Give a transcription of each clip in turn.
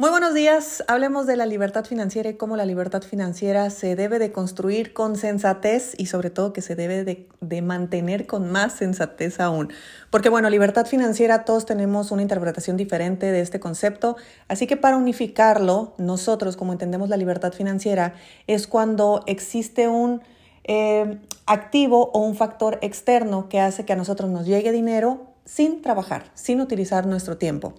Muy buenos días. Hablemos de la libertad financiera y cómo la libertad financiera se debe de construir con sensatez y sobre todo que se debe de, mantener con más sensatez aún. Porque bueno, libertad financiera todos tenemos una interpretación diferente de este concepto, así que para unificarlo, nosotros como entendemos la libertad financiera es cuando existe un eh, activo o un factor externo que hace que a nosotros nos llegue dinero sin trabajar, sin utilizar nuestro tiempo.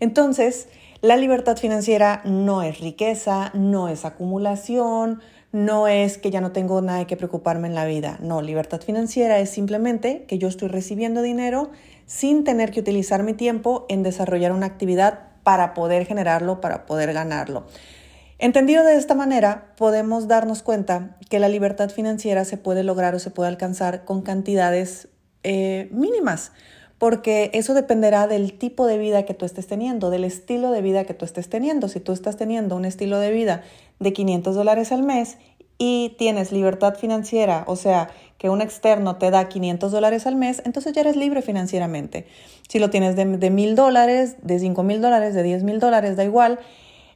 Entonces, la libertad financiera no es riqueza, no es acumulación, no es que ya no tengo nada que preocuparme en la vida. No, libertad financiera es simplemente que yo estoy recibiendo dinero sin tener que utilizar mi tiempo en desarrollar una actividad para poder generarlo, para poder ganarlo. Entendido de esta manera, podemos darnos cuenta que la libertad financiera se puede lograr o se puede alcanzar con cantidades eh, mínimas porque eso dependerá del tipo de vida que tú estés teniendo, del estilo de vida que tú estés teniendo. Si tú estás teniendo un estilo de vida de 500 dólares al mes y tienes libertad financiera, o sea, que un externo te da 500 dólares al mes, entonces ya eres libre financieramente. Si lo tienes de, mil dólares, de cinco mil dólares, de 10 mil dólares, da igual.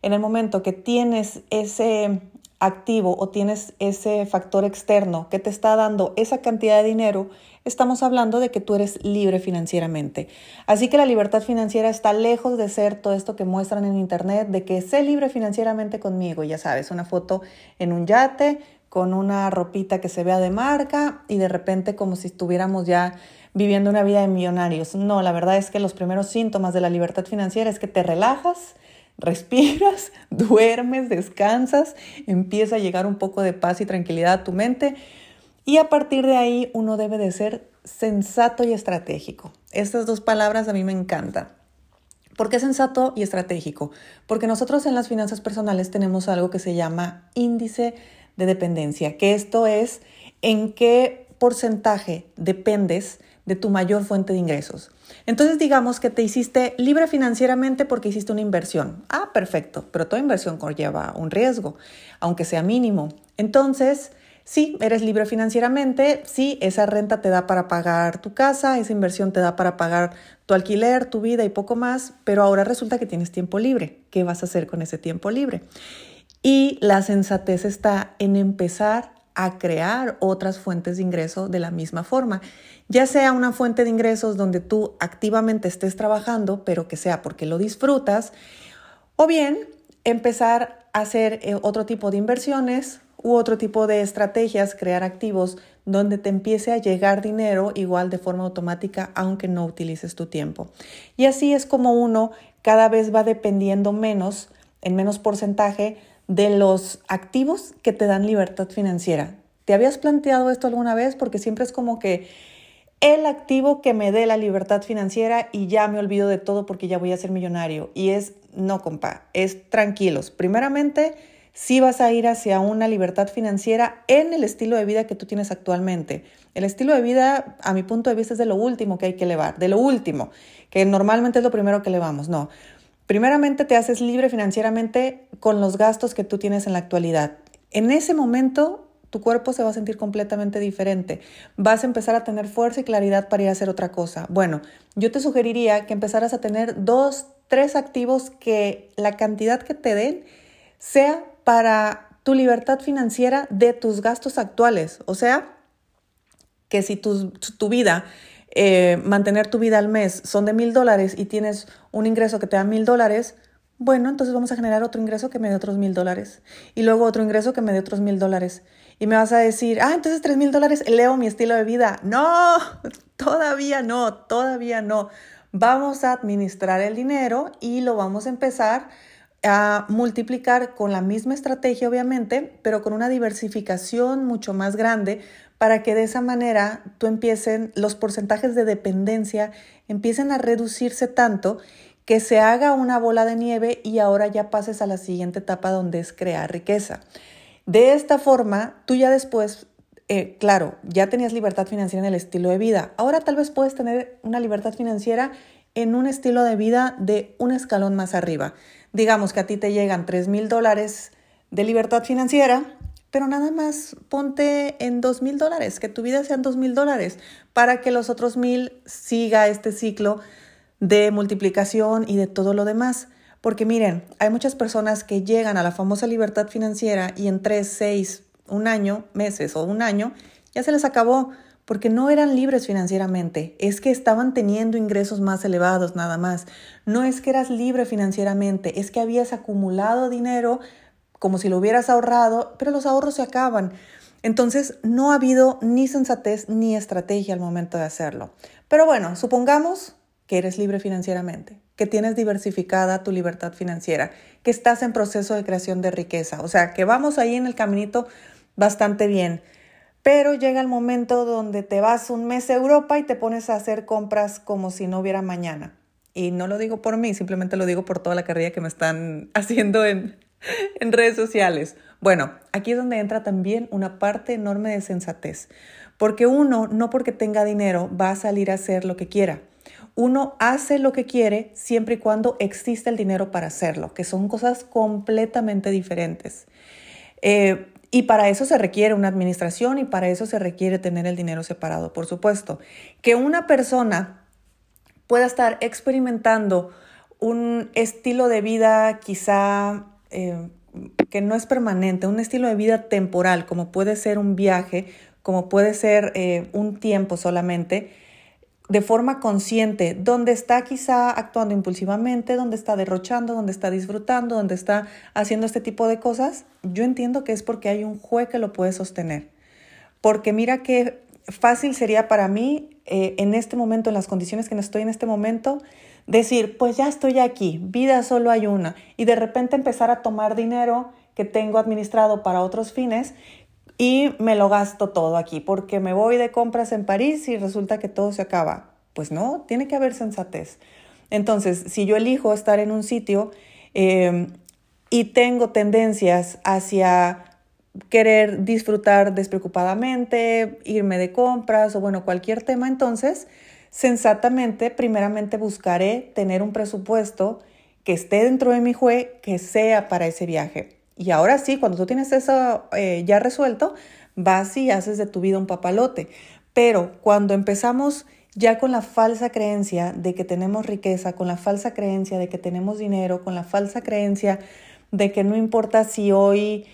En el momento que tienes ese activo o tienes ese factor externo que te está dando esa cantidad de dinero, estamos hablando de que tú eres libre financieramente. Así que la libertad financiera está lejos de ser todo esto que muestran en internet, de que sé libre financieramente conmigo, ya sabes, una foto en un yate con una ropita que se vea de marca y de repente como si estuviéramos ya viviendo una vida de millonarios. No, la verdad es que los primeros síntomas de la libertad financiera es que te relajas, respiras, duermes, descansas, empieza a llegar un poco de paz y tranquilidad a tu mente y a partir de ahí uno debe de ser sensato y estratégico. Estas dos palabras a mí me encantan. ¿Por qué sensato y estratégico? Porque nosotros en las finanzas personales tenemos algo que se llama índice de dependencia, que esto es en qué porcentaje dependes de tu mayor fuente de ingresos. Entonces digamos que te hiciste libre financieramente porque hiciste una inversión. Ah, perfecto, pero toda inversión conlleva un riesgo, aunque sea mínimo. Entonces, Sí, eres libre financieramente, sí, esa renta te da para pagar tu casa, esa inversión te da para pagar tu alquiler, tu vida y poco más, pero ahora resulta que tienes tiempo libre. ¿Qué vas a hacer con ese tiempo libre? Y la sensatez está en empezar a crear otras fuentes de ingreso de la misma forma, ya sea una fuente de ingresos donde tú activamente estés trabajando, pero que sea porque lo disfrutas, o bien empezar a hacer eh, otro tipo de inversiones u otro tipo de estrategias, crear activos donde te empiece a llegar dinero igual de forma automática aunque no utilices tu tiempo. Y así es como uno cada vez va dependiendo menos, en menos porcentaje, de los activos que te dan libertad financiera. ¿Te habías planteado esto alguna vez? Porque siempre es como que el activo que me dé la libertad financiera y ya me olvido de todo porque ya voy a ser millonario. Y es, no, compa, es tranquilos. Primeramente, si vas a ir hacia una libertad financiera en el estilo de vida que tú tienes actualmente. El estilo de vida, a mi punto de vista, es de lo último que hay que elevar, de lo último, que normalmente es lo primero que elevamos. No, primeramente te haces libre financieramente con los gastos que tú tienes en la actualidad. En ese momento tu cuerpo se va a sentir completamente diferente. Vas a empezar a tener fuerza y claridad para ir a hacer otra cosa. Bueno, yo te sugeriría que empezaras a tener dos, tres activos que la cantidad que te den sea para tu libertad financiera de tus gastos actuales. O sea, que si tu, vida, eh, mantener tu vida al mes son de mil dólares y tienes un ingreso que te da mil dólares, bueno, entonces vamos a generar otro ingreso que me dé otros mil dólares. Y luego otro ingreso que me dé otros mil dólares. Y me vas a decir, ah, entonces tres mil dólares eleo mi estilo de vida. No, todavía no, todavía no. Vamos a administrar el dinero y lo vamos a empezar a multiplicar con la misma estrategia, obviamente, pero con una diversificación mucho más grande para que de esa manera tú empiecen, los porcentajes de dependencia empiecen a reducirse tanto que se haga una bola de nieve y ahora ya pases a la siguiente etapa donde es crear riqueza. De esta forma, tú ya después, eh, claro, ya tenías libertad financiera en el estilo de vida. Ahora tal vez puedes tener una libertad financiera en un estilo de vida de un escalón más arriba. Digamos que a ti te llegan 3 mil dólares de libertad financiera, pero nada más ponte en dos mil dólares, que tu vida sean dos mil dólares, para que los otros mil siga este ciclo de multiplicación y de todo lo demás. Porque miren, hay muchas personas que llegan a la famosa libertad financiera y en tres, seis, un año, meses o un año, ya se les acabó porque no eran libres financieramente, es que estaban teniendo ingresos más elevados nada más. No es que eras libre financieramente, es que habías acumulado dinero como si lo hubieras ahorrado, pero los ahorros se acaban. Entonces, no ha habido ni sensatez ni estrategia al momento de hacerlo. Pero bueno, supongamos que eres libre financieramente, que tienes diversificada tu libertad financiera, que estás en proceso de creación de riqueza, o sea, que vamos ahí en el caminito bastante bien. Pero llega el momento donde te vas un mes a Europa y te pones a hacer compras como si no hubiera mañana. Y no lo digo por mí, simplemente lo digo por toda la carrera que me están haciendo en, en redes sociales. Bueno, aquí es donde entra también una parte enorme de sensatez. Porque uno, no porque tenga dinero, va a salir a hacer lo que quiera. Uno hace lo que quiere siempre y cuando existe el dinero para hacerlo, que son cosas completamente diferentes. Eh, y para eso se requiere una administración y para eso se requiere tener el dinero separado, por supuesto. Que una persona pueda estar experimentando un estilo de vida quizá eh, que no es permanente, un estilo de vida temporal, como puede ser un viaje, como puede ser eh, un tiempo solamente, de forma consciente, donde está quizá actuando impulsivamente, donde está derrochando, donde está disfrutando, donde está haciendo este tipo de cosas, yo entiendo que es porque hay un juez que lo puede sostener. Porque mira qué fácil sería para mí eh, en este momento, en las condiciones que estoy en este momento, decir, pues ya estoy aquí, vida solo hay una, y de repente empezar a tomar dinero que tengo administrado para otros fines y me lo gasto todo aquí porque me voy de compras en París y resulta que todo se acaba. Pues no, tiene que haber sensatez. Entonces, si yo elijo estar en un sitio em, y tengo tendencias hacia querer disfrutar despreocupadamente, irme de compras o bueno, cualquier tema, entonces, sensatamente, primeramente buscaré tener un presupuesto que esté dentro de mi jue, que sea para ese viaje. Y ahora sí, cuando tú tienes eso eh, ya resuelto, vas y haces de tu vida un papalote. Pero cuando empezamos ya con la falsa creencia de que tenemos riqueza, con la falsa creencia de que tenemos dinero, con la falsa creencia de que no importa si hoy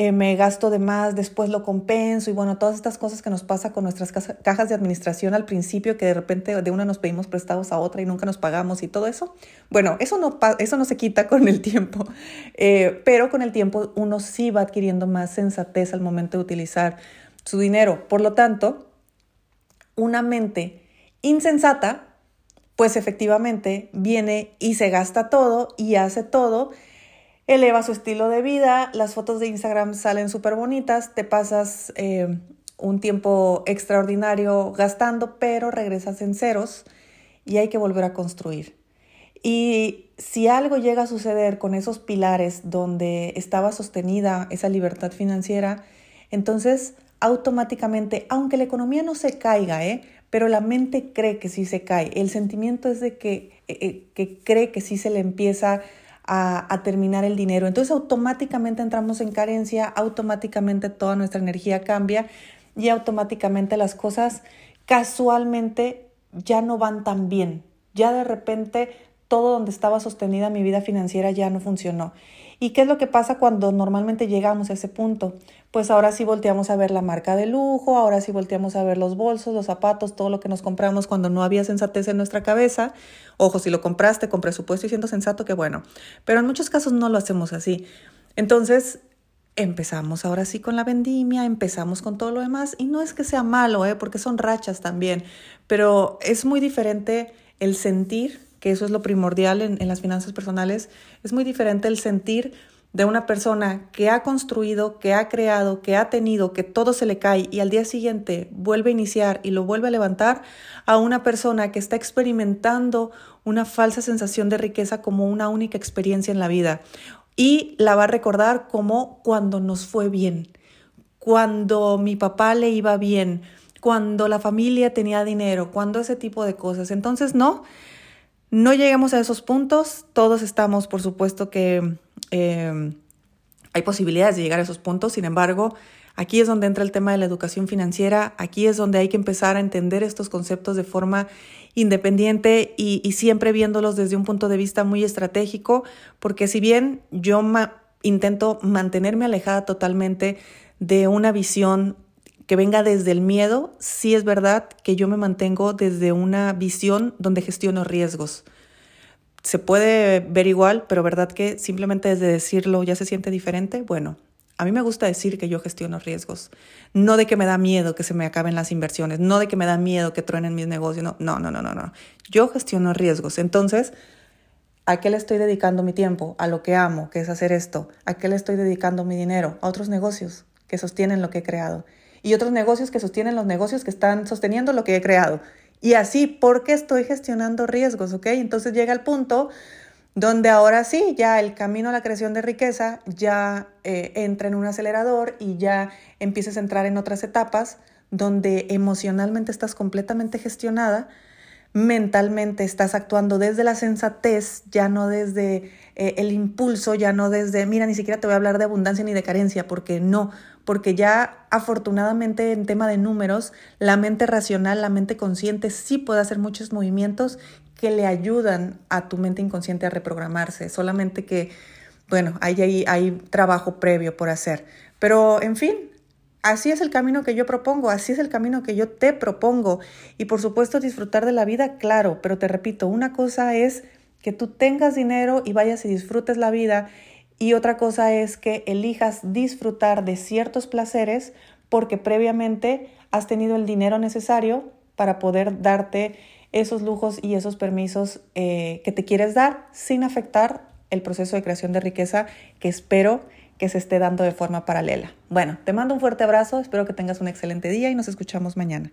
eh, me gasto de más, después lo compenso y bueno, todas estas cosas que nos pasa con nuestras cajas de administración al principio, que de repente de una nos pedimos prestados a otra y nunca nos pagamos y todo eso. Bueno, eso no, eso no se quita con el tiempo, eh, pero con el tiempo uno sí va adquiriendo más sensatez al momento de utilizar su dinero. Por lo tanto, una mente insensata, pues efectivamente viene y se gasta todo y hace todo eleva su estilo de vida, las fotos de Instagram salen súper bonitas, te pasas eh, un tiempo extraordinario gastando, pero regresas en ceros y hay que volver a construir. Y si algo llega a suceder con esos pilares donde estaba sostenida esa libertad financiera, entonces automáticamente, aunque la economía no se caiga, ¿eh? pero la mente cree que sí se cae, el sentimiento es de que, eh, eh, que cree que sí se le empieza a, terminar el dinero. Entonces automáticamente entramos en carencia, automáticamente toda nuestra energía cambia y automáticamente las cosas casualmente ya no van tan bien. Ya de repente todo donde estaba sostenida mi vida financiera ya no funcionó. ¿Y qué es lo que pasa cuando normalmente llegamos a ese punto? Pues ahora sí volteamos a ver la marca de lujo, ahora sí volteamos a ver los bolsos, los zapatos, todo lo que nos compramos cuando no había sensatez en nuestra cabeza. Ojo, si lo compraste con presupuesto y siendo sensato, qué bueno. Pero en muchos casos no lo hacemos así. Entonces, empezamos ahora sí con la vendimia, empezamos con todo lo demás y no es que sea malo, ¿eh? porque son rachas también, pero es muy diferente el sentir que eso es lo primordial en, las finanzas personales, es muy diferente el sentir de una persona que ha construido, que ha creado, que ha tenido, que todo se le cae y al día siguiente vuelve a iniciar y lo vuelve a levantar, a una persona que está experimentando una falsa sensación de riqueza como una única experiencia en la vida y la va a recordar como cuando nos fue bien, cuando mi papá le iba bien, cuando la familia tenía dinero, cuando ese tipo de cosas. Entonces, no, no lleguemos a esos puntos. Todos estamos, por supuesto, que eh, hay posibilidades de llegar a esos puntos, sin embargo, aquí es donde entra el tema de la educación financiera, aquí es donde hay que empezar a entender estos conceptos de forma independiente y, siempre viéndolos desde un punto de vista muy estratégico, porque si bien yo intento mantenerme alejada totalmente de una visión que venga desde el miedo, sí es verdad que yo me mantengo desde una visión donde gestiono riesgos. Se puede ver igual, pero verdad que simplemente desde decirlo ya se siente diferente. Bueno, a mí me gusta decir que yo gestiono riesgos, no de que me da miedo que se me acaben las inversiones, no de que me da miedo que truenen mis negocios, no, no, no, no, no. Yo gestiono riesgos. Entonces, ¿a qué le estoy dedicando mi tiempo? A lo que amo, que es hacer esto. ¿A qué le estoy dedicando mi dinero? A otros negocios que sostienen lo que he creado y otros negocios que sostienen los negocios que están sosteniendo lo que he creado. Y así, porque estoy gestionando riesgos, ¿ok? Entonces llega el punto donde ahora sí, ya el camino a la creación de riqueza ya eh, entra en un acelerador y ya empiezas a entrar en otras etapas donde emocionalmente estás completamente gestionada, mentalmente estás actuando desde la sensatez, ya no desde eh, el impulso, ya no desde, mira, ni siquiera te voy a hablar de abundancia ni de carencia, porque no, porque ya afortunadamente en tema de números, la mente racional, la mente consciente sí puede hacer muchos movimientos que le ayudan a tu mente inconsciente a reprogramarse, solamente que, bueno, hay, hay, hay trabajo previo por hacer. Pero, en fin, así es el camino que yo propongo, así es el camino que yo te propongo. Y por supuesto disfrutar de la vida, claro, pero te repito, una cosa es que tú tengas dinero y vayas y disfrutes la vida y otra cosa es que elijas disfrutar de ciertos placeres porque previamente has tenido el dinero necesario para poder darte esos lujos y esos permisos eh, que te quieres dar sin afectar el proceso de creación de riqueza que espero que se esté dando de forma paralela. Bueno, te mando un fuerte abrazo, espero que tengas un excelente día y nos escuchamos mañana.